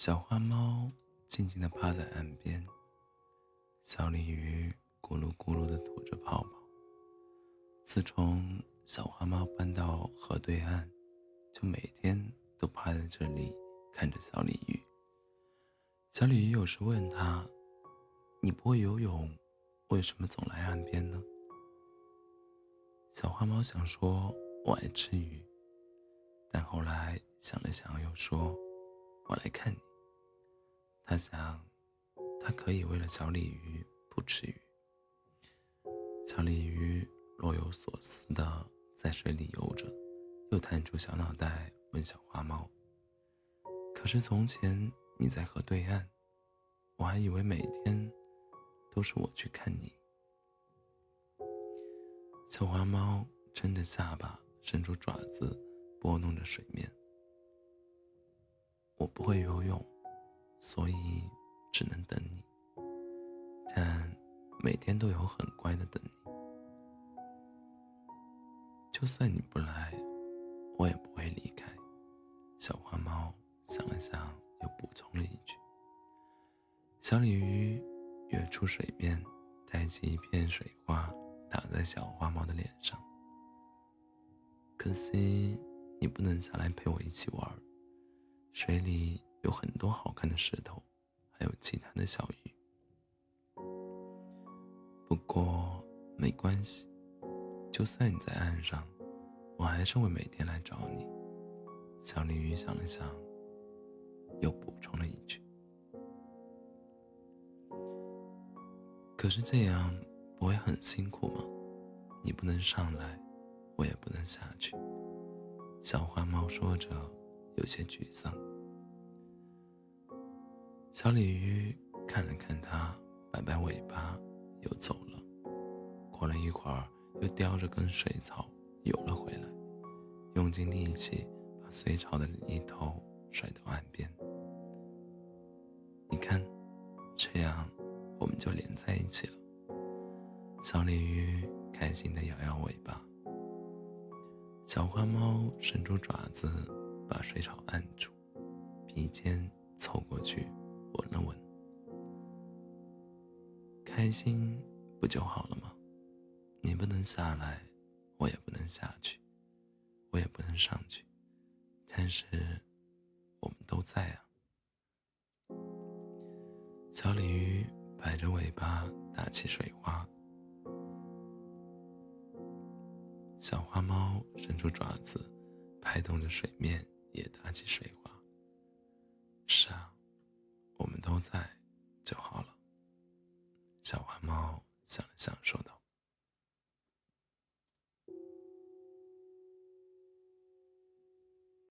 小花猫静静地趴在岸边，小鲤鱼咕噜咕噜地吐着泡泡。自从小花猫搬到河对岸，就每天都趴在这里看着小鲤鱼。小鲤鱼有时问他：“你不会游泳，为什么总来岸边呢？”小花猫想说：“我爱吃鱼。”但后来想了想，又说：“我来看你。”他想，他可以为了小鲤鱼不吃鱼。小鲤鱼若有所思的在水里游着，又探出小脑袋问小花猫：“可是从前你在河对岸，我还以为每天都是我去看你。”小花猫撑着下巴，伸出爪子拨弄着水面。我不会游泳。所以只能等你，但每天都有很乖的等你。就算你不来，我也不会离开。小花猫想了想，又补充了一句：“小鲤鱼跃出水面，带起一片水花打在小花猫的脸上。可惜你不能下来陪我一起玩，水里。”有很多好看的石头，还有其他的小鱼。不过没关系，就算你在岸上，我还是会每天来找你。小鲤鱼想了想，又补充了一句：“可是这样不会很辛苦吗？你不能上来，我也不能下去。”小花猫说着，有些沮丧。小鲤鱼看了看它，摆摆尾巴，又走了。过了一会儿，又叼着根水草游了回来，用尽力气把水草的一头甩到岸边。你看，这样我们就连在一起了。小鲤鱼开心地摇摇尾巴。小花猫伸出爪子，把水草按住，鼻尖凑过去。闻了闻，开心不就好了吗？你不能下来，我也不能下去，我也不能上去，但是我们都在啊。小鲤鱼摆着尾巴打起水花，小花猫伸出爪子拍动着水面，也打起水花。是啊。在